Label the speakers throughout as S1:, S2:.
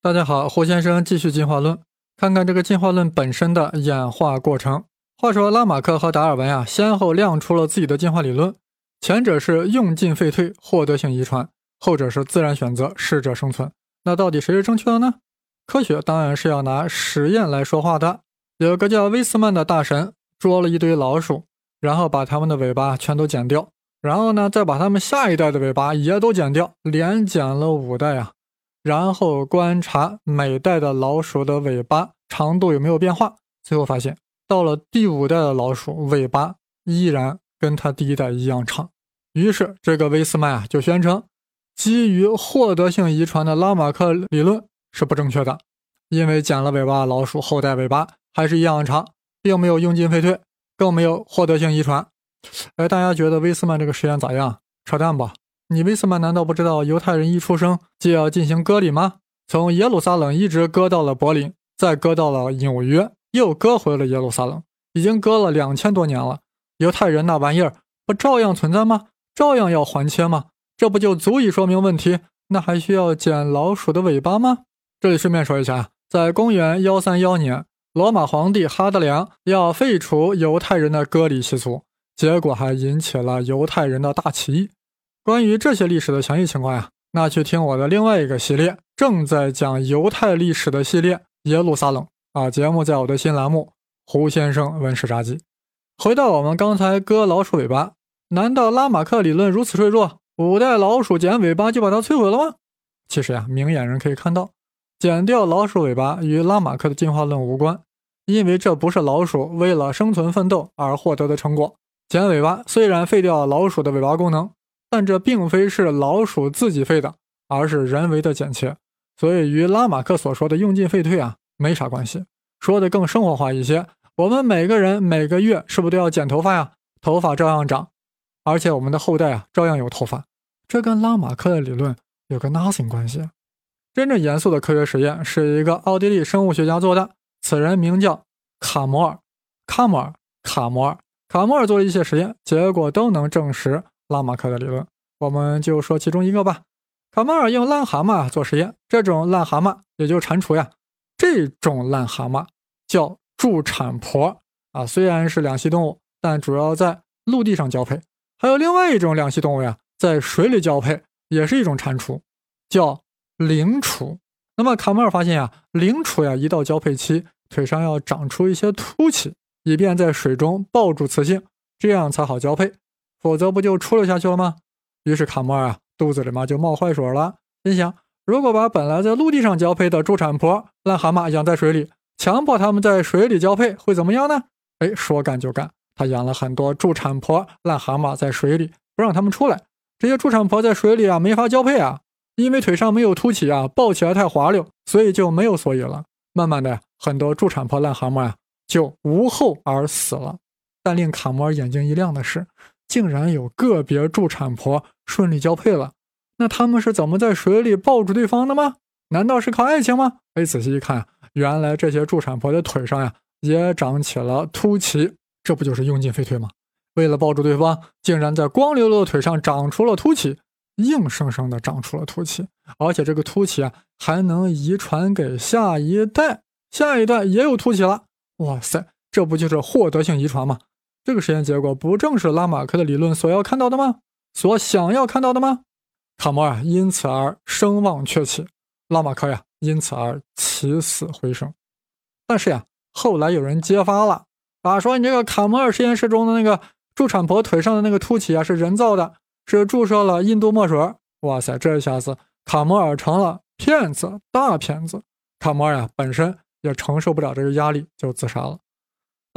S1: 大家好，胡先生继续进化论，看看这个进化论本身的演化过程。话说拉马克和达尔文啊，先后亮出了自己的进化理论，前者是用进废退，获得性遗传；后者是自然选择，适者生存。那到底谁是正确的呢？科学当然是要拿实验来说话的。有个叫威斯曼的大神捉了一堆老鼠，然后把它们的尾巴全都剪掉，然后呢，再把它们下一代的尾巴也都剪掉，连剪了五代啊。然后观察每代的老鼠的尾巴长度有没有变化，最后发现到了第五代的老鼠尾巴依然跟它第一代一样长。于是这个威斯曼啊就宣称，基于获得性遗传的拉马克理论是不正确的，因为剪了尾巴的老鼠后代尾巴还是一样长，并没有用进废退，更没有获得性遗传。哎，大家觉得威斯曼这个实验咋样？扯淡吧？你威斯曼难道不知道犹太人一出生就要进行割礼吗？从耶路撒冷一直割到了柏林，再割到了纽约，又割回了耶路撒冷，已经割了两千多年了。犹太人那玩意儿不照样存在吗？照样要还切吗？这不就足以说明问题？那还需要剪老鼠的尾巴吗？这里顺便说一下，在公元幺三幺年，罗马皇帝哈德良要废除犹太人的割礼习俗，结果还引起了犹太人的大起义。关于这些历史的详细情况呀，那去听我的另外一个系列，正在讲犹太历史的系列《耶路撒冷》啊。节目在我的新栏目《胡先生文史札记》。回到我们刚才割老鼠尾巴，难道拉马克理论如此脆弱？五代老鼠剪尾巴就把它摧毁了吗？其实呀，明眼人可以看到，剪掉老鼠尾巴与拉马克的进化论无关，因为这不是老鼠为了生存奋斗而获得的成果。剪尾巴虽然废掉老鼠的尾巴功能。但这并非是老鼠自己废的，而是人为的剪切，所以与拉马克所说的用进废退啊没啥关系。说的更生活化一些，我们每个人每个月是不是都要剪头发呀？头发照样长，而且我们的后代啊照样有头发。这跟拉马克的理论有个 nothing 关系。真正严肃的科学实验是一个奥地利生物学家做的，此人名叫卡摩尔，卡摩尔，卡摩尔，卡摩尔做了一些实验，结果都能证实。拉马克的理论，我们就说其中一个吧。卡马尔用癞蛤蟆做实验，这种癞蛤蟆也就蟾蜍呀，这种癞蛤蟆叫助产婆啊。虽然是两栖动物，但主要在陆地上交配。还有另外一种两栖动物呀，在水里交配，也是一种蟾蜍，叫灵蜍。那么卡马尔发现呀，灵蜍呀，一到交配期，腿上要长出一些凸起，以便在水中抱住雌性，这样才好交配。否则不就出了下去了吗？于是卡莫尔啊，肚子里嘛就冒坏水了。心想，如果把本来在陆地上交配的助产婆癞蛤蟆养在水里，强迫它们在水里交配，会怎么样呢？哎，说干就干，他养了很多助产婆癞蛤蟆在水里，不让它们出来。这些助产婆在水里啊，没法交配啊，因为腿上没有凸起啊，抱起来太滑溜，所以就没有所以了。慢慢的，很多助产婆癞蛤蟆呀，就无后而死了。但令卡摩尔眼睛一亮的是。竟然有个别助产婆顺利交配了，那他们是怎么在水里抱住对方的吗？难道是靠爱情吗？哎，仔细一看，原来这些助产婆的腿上呀也长起了凸起，这不就是用进废退吗？为了抱住对方，竟然在光溜溜的腿上长出了凸起，硬生生的长出了凸起，而且这个凸起啊还能遗传给下一代，下一代也有凸起了。哇塞，这不就是获得性遗传吗？这个实验结果不正是拉马克的理论所要看到的吗？所想要看到的吗？卡摩尔因此而声望鹊起，拉马克呀因此而起死回生。但是呀，后来有人揭发了啊，说你这个卡摩尔实验室中的那个助产婆腿上的那个凸起啊是人造的，是注射了印度墨水。哇塞，这一下子卡摩尔成了骗子，大骗子。卡摩尔呀本身也承受不了这个压力，就自杀了。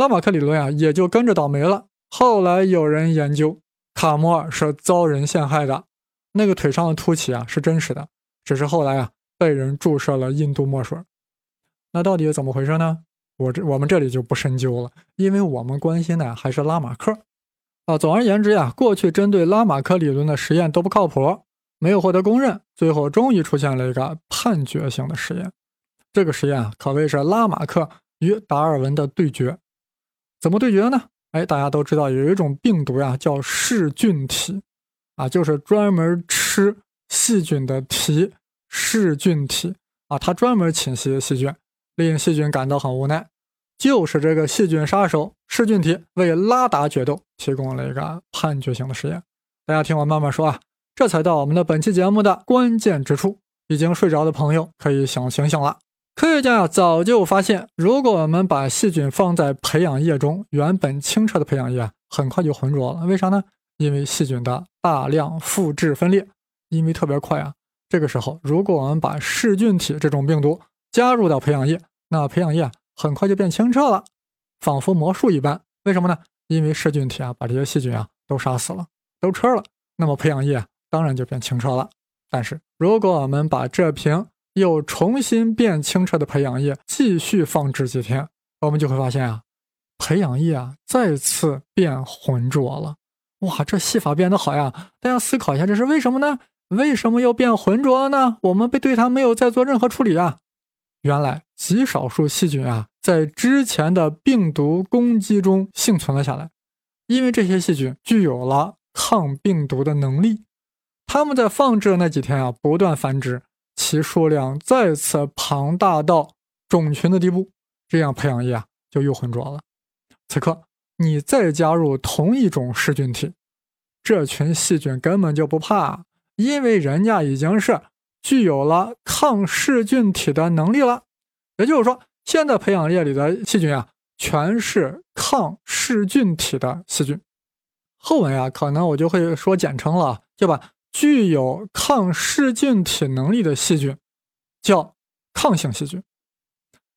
S1: 拉马克理论啊，也就跟着倒霉了。后来有人研究，卡摩尔是遭人陷害的，那个腿上的凸起啊是真实的，只是后来啊被人注射了印度墨水。那到底怎么回事呢？我这我们这里就不深究了，因为我们关心的还是拉马克。啊，总而言之呀，过去针对拉马克理论的实验都不靠谱，没有获得公认。最后终于出现了一个判决性的实验，这个实验啊可谓是拉马克与达尔文的对决。怎么对决呢？哎，大家都知道有一种病毒呀，叫噬菌体，啊，就是专门吃细菌的体噬菌体啊，它专门侵袭细菌，令细菌感到很无奈。就是这个细菌杀手噬菌体为拉达决斗提供了一个判决性的实验。大家听我慢慢说啊，这才到我们的本期节目的关键之处。已经睡着的朋友可以想醒醒了。科学家早就发现，如果我们把细菌放在培养液中，原本清澈的培养液，很快就浑浊了。为啥呢？因为细菌的大量复制分裂，因为特别快啊。这个时候，如果我们把噬菌体这种病毒加入到培养液，那培养液很快就变清澈了，仿佛魔术一般。为什么呢？因为噬菌体啊把这些细菌啊都杀死了，都吃了，那么培养液当然就变清澈了。但是，如果我们把这瓶又重新变清澈的培养液继续放置几天，我们就会发现啊，培养液啊再次变浑浊了。哇，这戏法变得好呀！大家思考一下，这是为什么呢？为什么又变浑浊了呢？我们被对它没有再做任何处理啊！原来极少数细菌啊，在之前的病毒攻击中幸存了下来，因为这些细菌具有了抗病毒的能力。它们在放置的那几天啊，不断繁殖，其数量再次庞大到种群的地步，这样培养液啊就又浑浊了。此刻你再加入同一种噬菌体，这群细菌根本就不怕，因为人家已经是具有了抗噬菌体的能力了。也就是说，现在培养液里的细菌啊，全是抗噬菌体的细菌。后文呀，可能我就会说简称了，就把。具有抗噬菌体能力的细菌叫抗性细菌，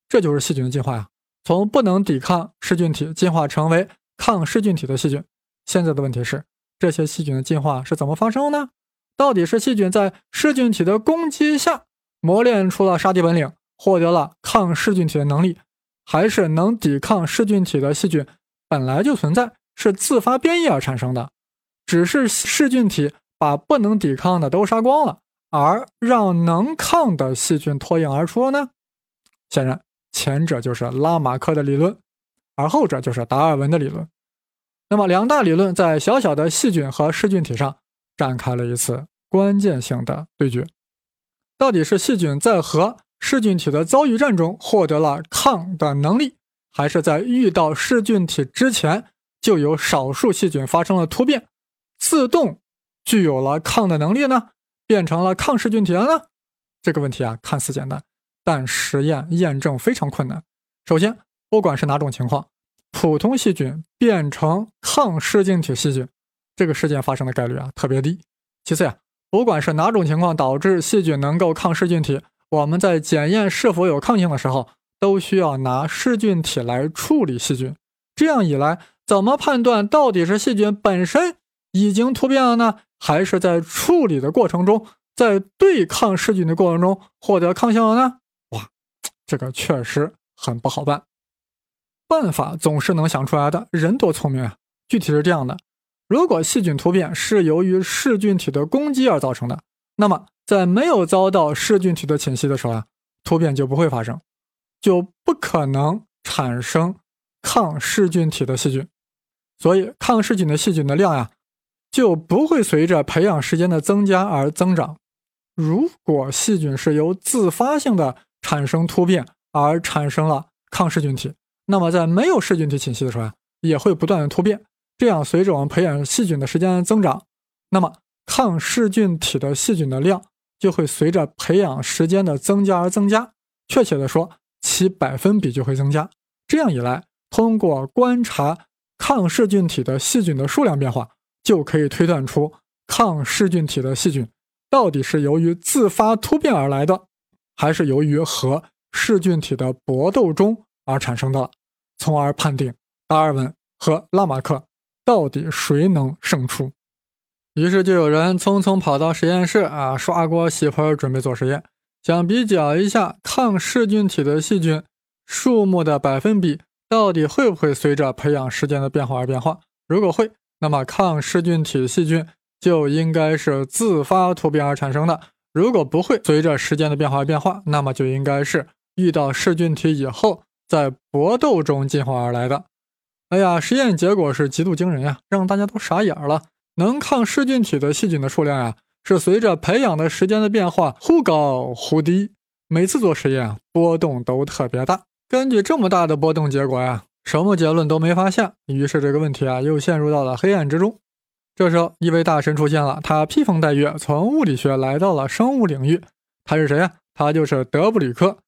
S1: 这就是细菌的进化呀，从不能抵抗噬菌体进化成为抗噬菌体的细菌。现在的问题是，这些细菌的进化是怎么发生的呢？到底是细菌在噬菌体的攻击下磨练出了杀敌本领，获得了抗噬菌体的能力，还是能抵抗噬菌体的细菌本来就存在，是自发变异而产生的？只是噬菌体。把不能抵抗的都杀光了，而让能抗的细菌脱颖而出呢？显然，前者就是拉马克的理论，而后者就是达尔文的理论。那么，两大理论在小小的细菌和噬菌体上展开了一次关键性的对决。到底是细菌在和噬菌体的遭遇战中获得了抗的能力，还是在遇到噬菌体之前就有少数细菌发生了突变，自动？具有了抗的能力呢，变成了抗噬菌体了呢？这个问题啊，看似简单，但实验验证非常困难。首先，不管是哪种情况，普通细菌变成抗噬菌体细菌，这个事件发生的概率啊特别低。其次呀，不管是哪种情况导致细菌能够抗噬菌体，我们在检验是否有抗性的时候，都需要拿噬菌体来处理细菌。这样一来，怎么判断到底是细菌本身已经突变了呢？还是在处理的过程中，在对抗噬菌的过程中获得抗性了呢？哇，这个确实很不好办。办法总是能想出来的，人多聪明啊！具体是这样的：如果细菌突变是由于噬菌体的攻击而造成的，那么在没有遭到噬菌体的侵袭的时候啊，突变就不会发生，就不可能产生抗噬菌体的细菌。所以，抗噬菌的细菌的量呀。就不会随着培养时间的增加而增长。如果细菌是由自发性的产生突变而产生了抗噬菌体，那么在没有噬菌体侵袭的时候，也会不断的突变。这样，随着我们培养细菌的时间的增长，那么抗噬菌体的细菌的量就会随着培养时间的增加而增加。确切的说，其百分比就会增加。这样一来，通过观察抗噬菌体的细菌的数量变化。就可以推断出抗噬菌体的细菌到底是由于自发突变而来的，还是由于和噬菌体的搏斗中而产生的，从而判定达尔文和拉马克到底谁能胜出。于是就有人匆匆跑到实验室啊，刷锅洗盆准备做实验，想比较一下抗噬菌体的细菌数目的百分比到底会不会随着培养时间的变化而变化。如果会。那么抗噬菌体细菌就应该是自发突变而产生的。如果不会随着时间的变化而变化，那么就应该是遇到噬菌体以后在搏斗中进化而来的。哎呀，实验结果是极度惊人呀，让大家都傻眼了。能抗噬菌体的细菌的数量呀，是随着培养的时间的变化忽高忽低。每次做实验波动都特别大。根据这么大的波动结果呀，什么结论都没发现。于是这个问题啊又陷入到了黑暗之中。这时候一位大神出现了，他披风戴月，从物理学来到了生物领域。他是谁呀？他就是德布吕克。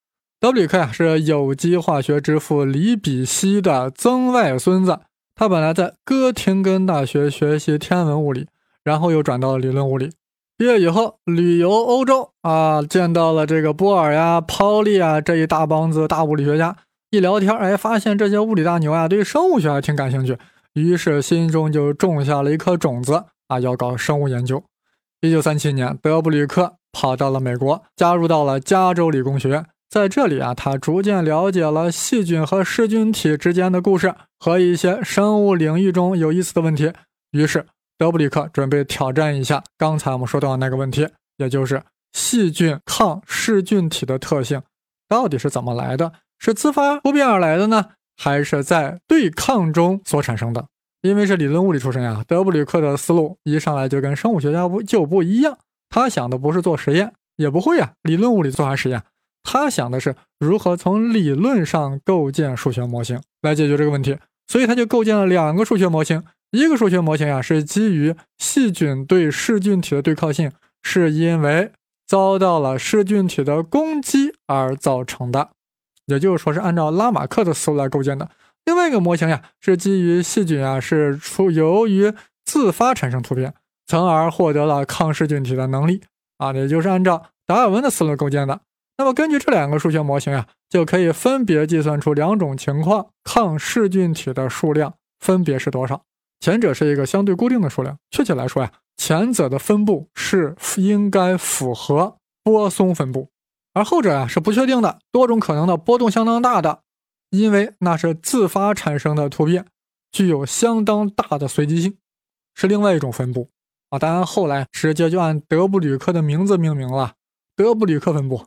S1: 德布吕克呀是有机化学之父李比希的曾外孙子。他本来在哥廷根大学学习天文物理，然后又转到了理论物理。毕业以后旅游欧洲啊，见到了这个波尔呀、泡利啊这一大帮子大物理学家。一聊天，哎，发现这些物理大牛啊，对生物学还挺感兴趣，于是心中就种下了一颗种子啊，要搞生物研究。一九三七年，德布吕克跑到了美国，加入到了加州理工学院。在这里啊，他逐渐了解了细菌和噬菌体之间的故事和一些生物领域中有意思的问题。于是，德布里克准备挑战一下刚才我们说到的那个问题，也就是细菌抗噬菌体的特性到底是怎么来的？是自发突变而来的呢，还是在对抗中所产生的？因为是理论物理出身呀，德布吕克的思路一上来就跟生物学家不就不一样。他想的不是做实验，也不会啊，理论物理做啥实验？他想的是如何从理论上构建数学模型来解决这个问题，所以他就构建了两个数学模型。一个数学模型呀是基于细菌对噬菌体的对抗性是因为遭到了噬菌体的攻击而造成的，也就是说是按照拉马克的思路来构建的。另外一个模型呀是基于细菌啊是出由于自发产生突变，从而获得了抗噬菌体的能力啊，也就是按照达尔文的思路构建的。那么根据这两个数学模型呀，就可以分别计算出两种情况抗噬菌体的数量分别是多少。前者是一个相对固定的数量，确切来说呀，前者的分布是应该符合波松分布，而后者呀是不确定的，多种可能的波动相当大的，因为那是自发产生的突变，具有相当大的随机性，是另外一种分布啊。当然后来直接就按德布吕克的名字命名了，德布吕克分布。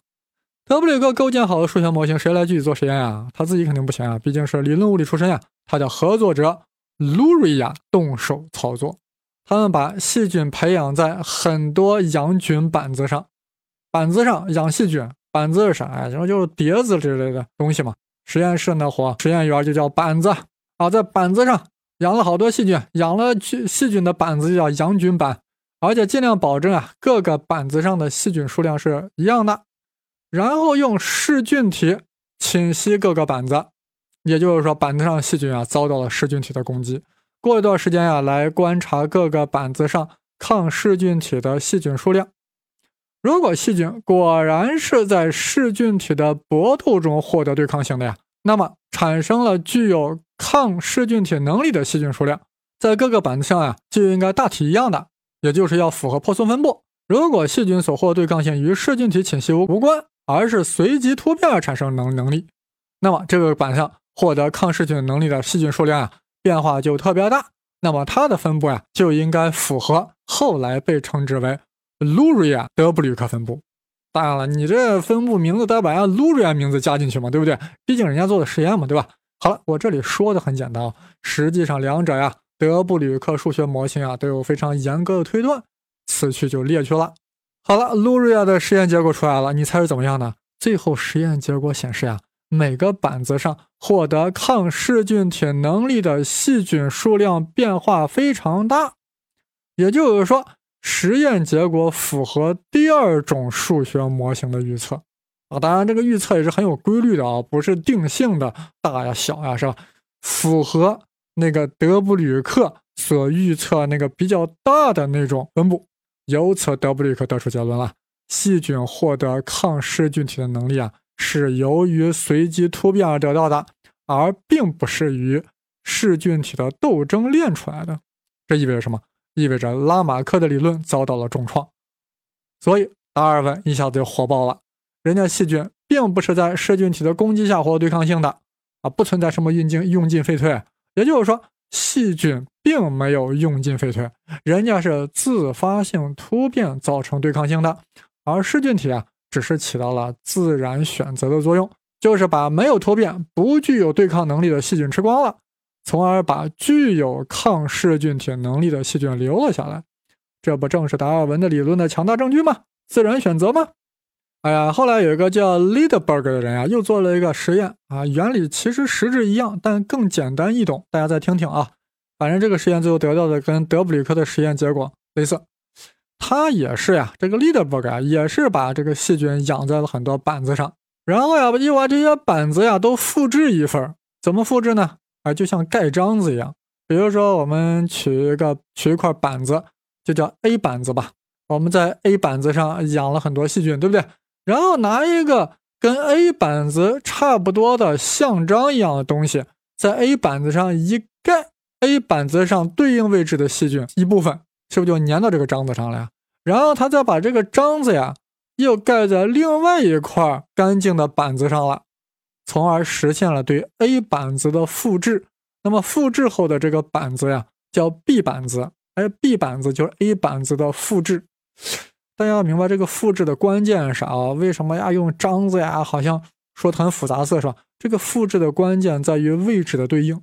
S1: 德布吕克构建好的数学模型，谁来具体做实验啊？他自己肯定不行啊，毕竟是理论物理出身呀。他的合作者卢瑞亚动手操作，他们把细菌培养在很多养菌板子上，板子上养细菌，板子是啥呀？然后就是碟子之类的东西嘛。实验室那伙实验员就叫板子啊，在板子上养了好多细菌，养了细菌的板子就叫养菌板，而且尽量保证啊各个板子上的细菌数量是一样的。然后用噬菌体侵袭各个板子，也就是说板子上细菌啊遭到了噬菌体的攻击。过一段时间呀，来观察各个板子上抗噬菌体的细菌数量。如果细菌果然是在噬菌体的搏斗中获得对抗性的呀，那么产生了具有抗噬菌体能力的细菌数量，在各个板子上呀就应该大体一样的，也就是要符合泊松分布。如果细菌所获对抗性与噬菌体侵袭无无关，而是随机突变而产生能能力，那么这个板上获得抗噬菌能力的细菌数量啊变化就特别大，那么它的分布呀就应该符合后来被称之为卢瑞亚德布吕克分布。当然了，你这分布名字得把卢瑞亚名字加进去嘛，对不对？毕竟人家做的实验嘛，对吧？好了，我这里说的很简单啊，实际上两者呀，德布吕克数学模型啊都有非常严格的推断，此去就列去了。好了，卢瑞亚的实验结果出来了，你猜是怎么样的？最后实验结果显示呀，每个板子上获得抗噬菌体能力的细菌数量变化非常大，也就是说，实验结果符合第二种数学模型的预测啊。当然，这个预测也是很有规律的啊，不是定性的大呀、小呀，是吧？符合那个德布吕克所预测那个比较大的那种分布。由此，德布吕克得出结论了：细菌获得抗噬菌体的能力啊，是由于随机突变而得到的，而并不是与噬菌体的斗争练出来的。这意味着什么？意味着拉马克的理论遭到了重创。所以，达尔文一下子就火爆了。人家细菌并不是在噬菌体的攻击下获得对抗性的啊，不存在什么用进用进废退。也就是说。细菌并没有用进废退，人家是自发性突变造成对抗性的，而噬菌体啊，只是起到了自然选择的作用，就是把没有突变、不具有对抗能力的细菌吃光了，从而把具有抗噬菌体能力的细菌留了下来。这不正是达尔文的理论的强大证据吗？自然选择吗？哎呀，后来有一个叫 Lidberg 的人啊，又做了一个实验啊，原理其实实质一样，但更简单易懂。大家再听听啊，反正这个实验最后得到的跟德布里克的实验结果类似。他也是呀，这个 Lidberg 啊，也是把这个细菌养在了很多板子上，然后呀，又把这些板子呀都复制一份怎么复制呢？就像盖章子一样。比如说，我们取一个取一块板子，就叫 A 板子吧。我们在 A 板子上养了很多细菌，对不对？然后拿一个跟 A 板子差不多的像章一样的东西，在 A 板子上一盖，A 板子上对应位置的细菌一部分是不是就粘到这个章子上了呀？然后他再把这个章子呀又盖在另外一块干净的板子上了，从而实现了对 A 板子的复制。那么复制后的这个板子呀叫 B 板子，哎，B 板子就是 A 板子的复制。大家要明白这个复制的关键是啥啊？为什么呀？用章子呀？好像说的很复杂似是吧？这个复制的关键在于位置的对应，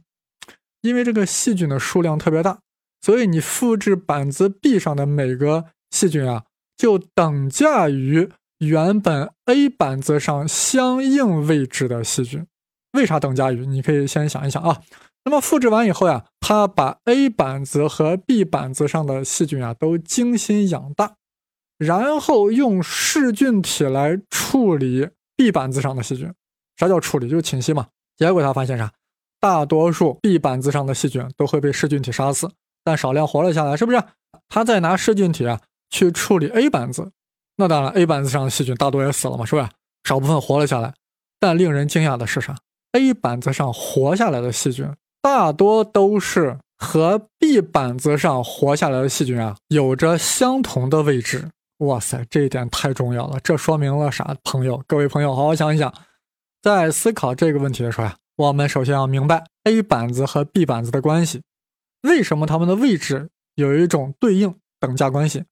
S1: 因为这个细菌的数量特别大，所以你复制板子 B 上的每个细菌啊，就等价于原本 A 板子上相应位置的细菌。为啥等价于？你可以先想一想啊。那么复制完以后呀，他把 A 板子和 B 板子上的细菌啊都精心养大。然后用噬菌体来处理 B 板子上的细菌，啥叫处理？就是清洗嘛。结果他发现啥？大多数 B 板子上的细菌都会被噬菌体杀死，但少量活了下来，是不是？他再拿噬菌体啊去处理 A 板子，那当然 A 板子上的细菌大多也死了嘛，是不是？少部分活了下来。但令人惊讶的是啥？A 板子上活下来的细菌大多都是和 B 板子上活下来的细菌啊有着相同的位置。哇塞，这一点太重要了！这说明了啥？朋友，各位朋友，好好想一想，在思考这个问题的时候呀，我们首先要明白 A 板子和 B 板子的关系，为什么它们的位置有一种对应等价关系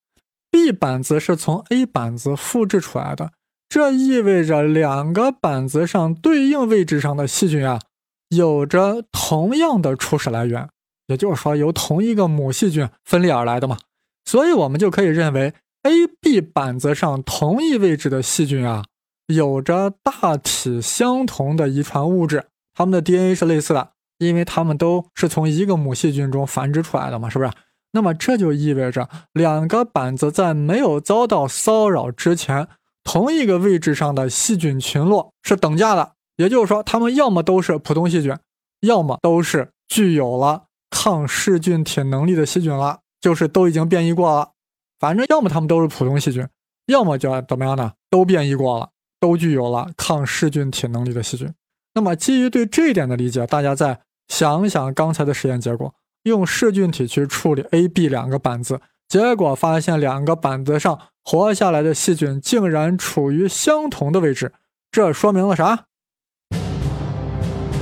S1: ？B 板子是从 A 板子复制出来的，这意味着两个板子上对应位置上的细菌啊，有着同样的初始来源，也就是说，由同一个母细菌分裂而来的嘛，所以我们就可以认为。A、B 板子上同一位置的细菌啊，有着大体相同的遗传物质，它们的 DNA 是类似的，因为它们都是从一个母细菌中繁殖出来的嘛，是不是？那么这就意味着两个板子在没有遭到骚扰之前，同一个位置上的细菌群落是等价的，也就是说，它们要么都是普通细菌，要么都是具有了抗噬菌体能力的细菌了，就是都已经变异过了。反正要么它们都是普通细菌，要么就怎么样呢？都变异过了，都具有了抗噬菌体能力的细菌。那么基于对这一点的理解，大家再想想刚才的实验结果：用噬菌体去处理 A、B 两个板子，结果发现两个板子上活下来的细菌竟然处于相同的位置。这说明了啥？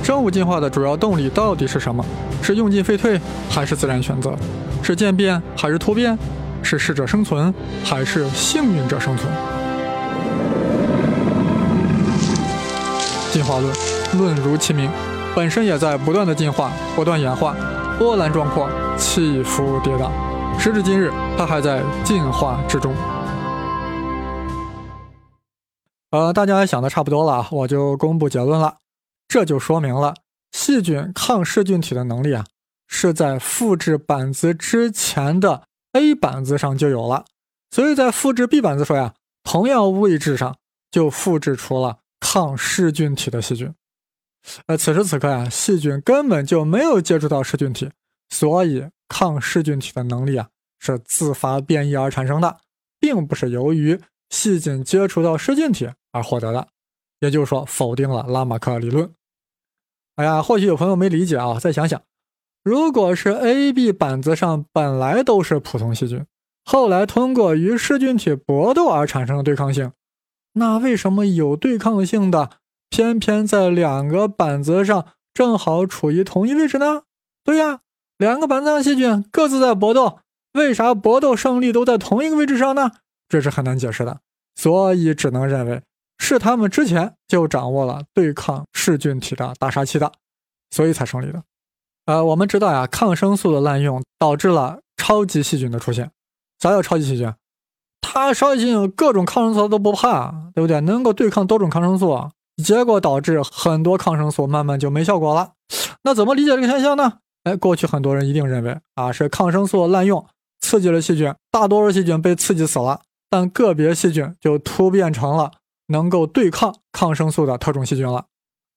S1: 生物进化的主要动力到底是什么？是用进废退，还是自然选择？是渐变，还是突变？是适者生存，还是幸运者生存？进化论，论如其名，本身也在不断的进化、不断演化，波澜壮阔，起伏跌宕。时至今日，它还在进化之中。呃，大家想的差不多了，我就公布结论了。这就说明了细菌抗噬菌体的能力啊，是在复制板子之前的。A 板子上就有了，所以在复制 B 板子时候呀，同样位置上就复制出了抗噬菌体的细菌。呃，此时此刻呀，细菌根本就没有接触到噬菌体，所以抗噬菌体的能力啊是自发变异而产生的，并不是由于细菌接触到噬菌体而获得的。也就是说，否定了拉马克理论。哎呀，或许有朋友没理解啊，再想想。如果是 A、B 板子上本来都是普通细菌，后来通过与噬菌体搏斗而产生的对抗性，那为什么有对抗性的偏偏在两个板子上正好处于同一位置呢？对呀，两个板子上细菌各自在搏斗，为啥搏斗胜利都在同一个位置上呢？这是很难解释的，所以只能认为是他们之前就掌握了对抗噬菌体的大杀器的，所以才胜利的。呃，我们知道呀，抗生素的滥用导致了超级细菌的出现。啥叫超级细菌？他烧进各种抗生素都不怕，对不对？能够对抗多种抗生素，结果导致很多抗生素慢慢就没效果了。那怎么理解这个现象呢？哎，过去很多人一定认为啊，是抗生素滥用刺激了细菌，大多数细菌被刺激死了，但个别细菌就突变成了能够对抗抗生素的特种细菌了。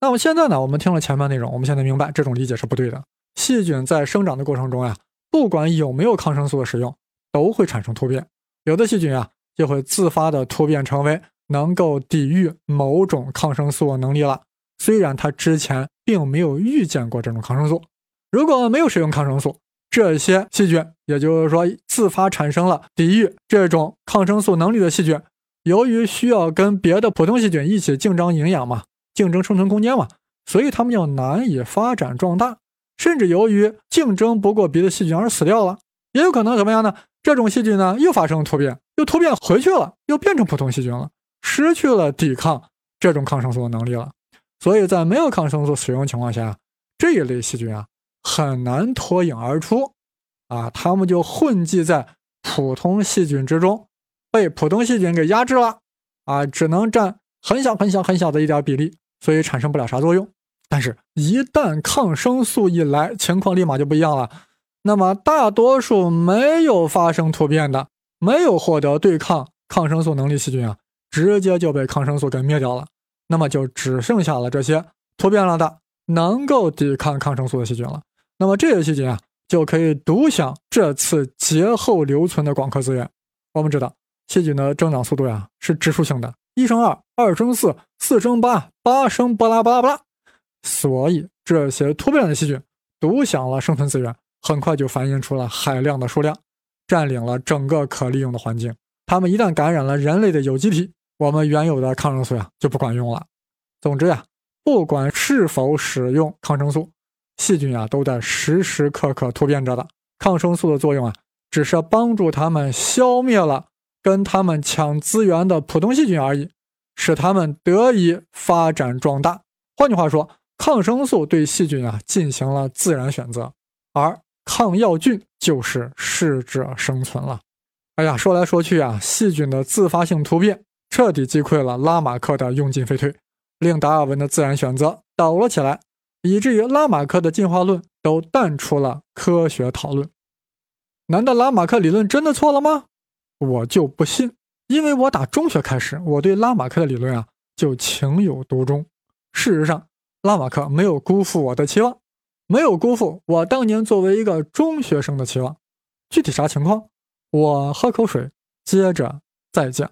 S1: 那么现在呢，我们听了前面内容，我们现在明白这种理解是不对的。细菌在生长的过程中呀，不管有没有抗生素的使用，都会产生突变。有的细菌啊，就会自发的突变成为能够抵御某种抗生素能力了。虽然它之前并没有遇见过这种抗生素。如果没有使用抗生素，这些细菌，也就是说自发产生了抵御这种抗生素能力的细菌，由于需要跟别的普通细菌一起竞争营养嘛，竞争生存空间嘛，所以它们就难以发展壮大，甚至由于竞争不过别的细菌而死掉了。也有可能怎么样呢？这种细菌呢又发生突变，又突变回去了，又变成普通细菌了，失去了抵抗这种抗生素的能力了。所以在没有抗生素使用情况下，这一类细菌啊。很难脱颖而出，啊，它们就混迹在普通细菌之中，被普通细菌给压制了，啊，只能占很小很小很小的一点比例，所以产生不了啥作用。但是，一旦抗生素一来，情况立马就不一样了。那么，大多数没有发生突变的、没有获得对抗抗生素能力细菌啊，直接就被抗生素给灭掉了。那么，就只剩下了这些突变了的、能够抵抗抗生素的细菌了。那么这些细菌啊，就可以独享这次节后留存的广阔资源。我们知道，细菌的增长速度呀是指数性的，一生二，二生四，四生八，八生巴拉巴拉巴拉。所以这些突变的细菌独享了生存资源，很快就繁衍出了海量的数量，占领了整个可利用的环境。它们一旦感染了人类的有机体，我们原有的抗生素呀就不管用了。总之呀，不管是否使用抗生素。细菌啊，都在时时刻刻突变着的。抗生素的作用啊，只是帮助它们消灭了跟它们抢资源的普通细菌而已，使它们得以发展壮大。换句话说，抗生素对细菌啊进行了自然选择，而抗药菌就是适者生存了。哎呀，说来说去啊，细菌的自发性突变彻底击溃了拉马克的用进废退，令达尔文的自然选择倒了起来。以至于拉马克的进化论都淡出了科学讨论。难道拉马克理论真的错了吗？我就不信，因为我打中学开始，我对拉马克的理论啊就情有独钟。事实上，拉马克没有辜负我的期望，没有辜负我当年作为一个中学生的期望。具体啥情况？我喝口水，接着再讲。